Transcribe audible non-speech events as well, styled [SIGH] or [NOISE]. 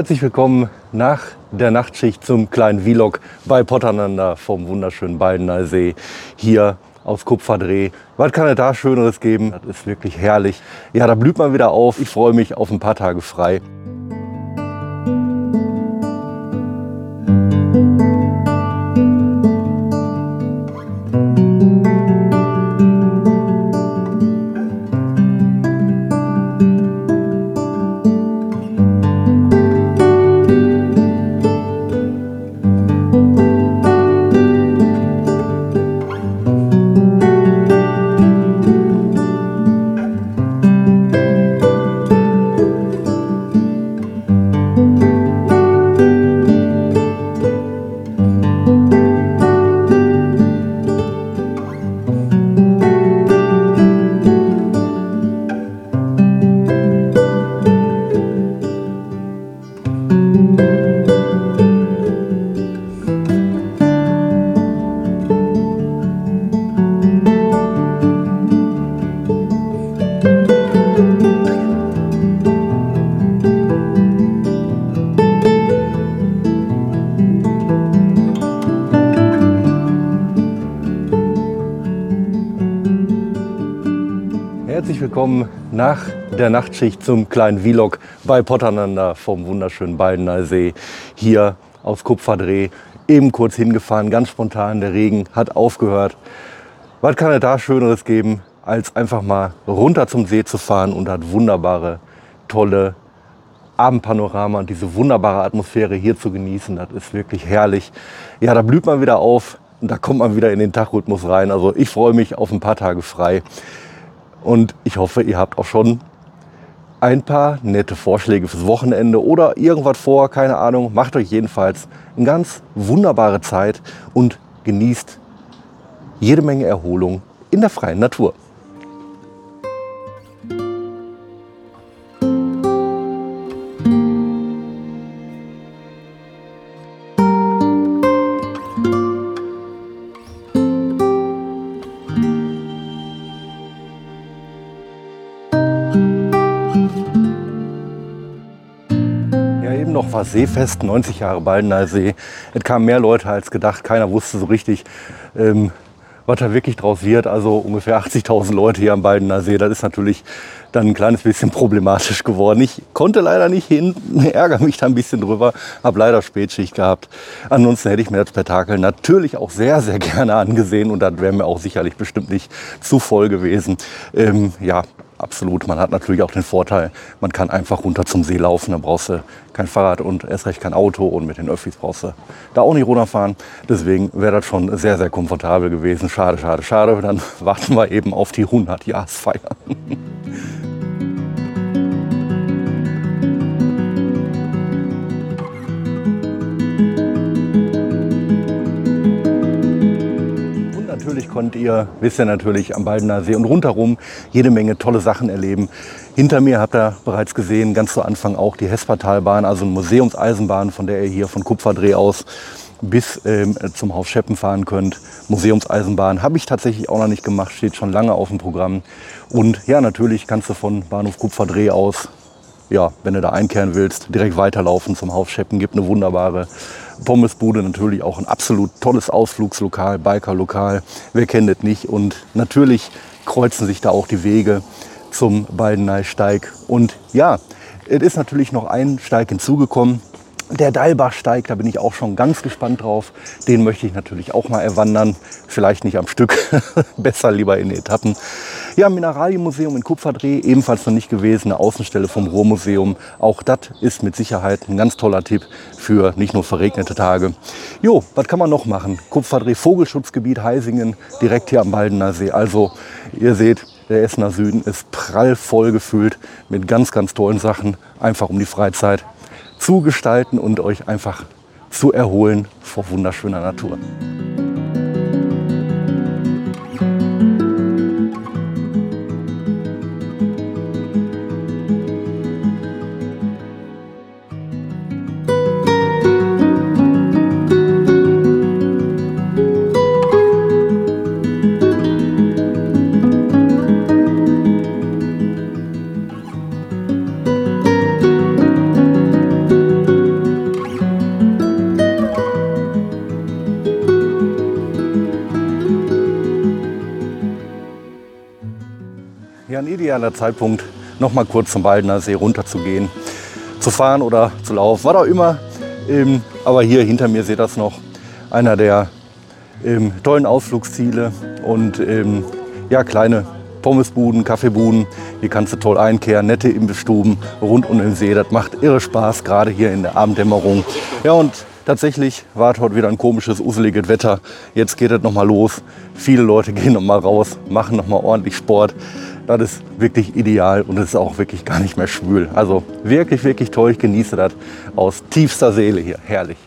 Herzlich willkommen nach der Nachtschicht zum kleinen Vlog bei Potternander vom wunderschönen Baldener hier aus Kupferdreh. Was kann es da Schöneres geben? Das ist wirklich herrlich. Ja, da blüht man wieder auf. Ich freue mich auf ein paar Tage frei. Herzlich willkommen nach der Nachtschicht zum kleinen Vlog bei Potternander vom wunderschönen Baldener See hier aus Kupferdreh. Eben kurz hingefahren, ganz spontan, der Regen hat aufgehört. Was kann es da Schöneres geben, als einfach mal runter zum See zu fahren und das wunderbare, tolle Abendpanorama und diese wunderbare Atmosphäre hier zu genießen. Das ist wirklich herrlich. Ja, da blüht man wieder auf und da kommt man wieder in den Tagrhythmus rein. Also ich freue mich auf ein paar Tage frei. Und ich hoffe, ihr habt auch schon ein paar nette Vorschläge fürs Wochenende oder irgendwas vor, keine Ahnung. Macht euch jedenfalls eine ganz wunderbare Zeit und genießt jede Menge Erholung in der freien Natur. Ja, eben noch war Seefest, 90 Jahre Baldener See. Es kamen mehr Leute als gedacht. Keiner wusste so richtig, ähm, was da wirklich draus wird. Also ungefähr 80.000 Leute hier am Baldener See. Das ist natürlich dann ein kleines bisschen problematisch geworden. Ich konnte leider nicht hin, [LAUGHS] ärgere mich da ein bisschen drüber, habe leider Spätschicht gehabt. Ansonsten hätte ich mir das Spektakel natürlich auch sehr, sehr gerne angesehen und das wäre mir auch sicherlich bestimmt nicht zu voll gewesen. Ähm, ja, absolut. Man hat natürlich auch den Vorteil, man kann einfach runter zum See laufen. Da brauchst du kein Fahrrad und erst recht kein Auto und mit den Öffis brauchst du da auch nicht runterfahren. Deswegen wäre das schon sehr, sehr komfortabel gewesen. Schade, schade, schade. Dann warten wir eben auf die 100-Jahresfeier. Konnt ihr, wisst ihr natürlich, am Baldener See und rundherum jede Menge tolle Sachen erleben. Hinter mir habt ihr bereits gesehen, ganz zu Anfang auch die Hespertalbahn, also eine Museumseisenbahn, von der ihr hier von Kupferdreh aus bis ähm, zum Haus Scheppen fahren könnt. Museumseisenbahn habe ich tatsächlich auch noch nicht gemacht, steht schon lange auf dem Programm. Und ja, natürlich kannst du von Bahnhof Kupferdreh aus ja, wenn du da einkehren willst, direkt weiterlaufen zum Haus Scheppen. Gibt eine wunderbare Pommesbude, natürlich auch ein absolut tolles Ausflugslokal, Bikerlokal. Wer kennt es nicht? Und natürlich kreuzen sich da auch die Wege zum Baldeneysteig. Und ja, es ist natürlich noch ein Steig hinzugekommen. Der Deilbachsteig, da bin ich auch schon ganz gespannt drauf. Den möchte ich natürlich auch mal erwandern. Vielleicht nicht am Stück, [LAUGHS] besser lieber in Etappen. Ja, Mineralienmuseum in Kupferdreh, ebenfalls noch nicht gewesen, eine Außenstelle vom Ruhrmuseum. Auch das ist mit Sicherheit ein ganz toller Tipp für nicht nur verregnete Tage. Jo, was kann man noch machen? Kupferdreh Vogelschutzgebiet Heisingen, direkt hier am Baldener See. Also, ihr seht, der Essener Süden ist prall voll gefüllt mit ganz, ganz tollen Sachen, einfach um die Freizeit zu gestalten und euch einfach zu erholen vor wunderschöner Natur. Ja, ein idealer Zeitpunkt, noch mal kurz zum Baldener See runterzugehen, zu fahren oder zu laufen, was auch immer. Ähm, aber hier hinter mir seht ihr das noch, einer der ähm, tollen Ausflugsziele und ähm, ja, kleine Pommesbuden, Kaffeebuden. Hier kannst du toll einkehren, nette Imbissstuben rund um den See. Das macht irre Spaß, gerade hier in der Abenddämmerung. Ja, und tatsächlich war heute wieder ein komisches, useliges Wetter. Jetzt geht es nochmal los. Viele Leute gehen nochmal raus, machen nochmal ordentlich Sport. Das ist wirklich ideal und es ist auch wirklich gar nicht mehr schwül. Also wirklich, wirklich toll. Ich genieße das aus tiefster Seele hier. Herrlich.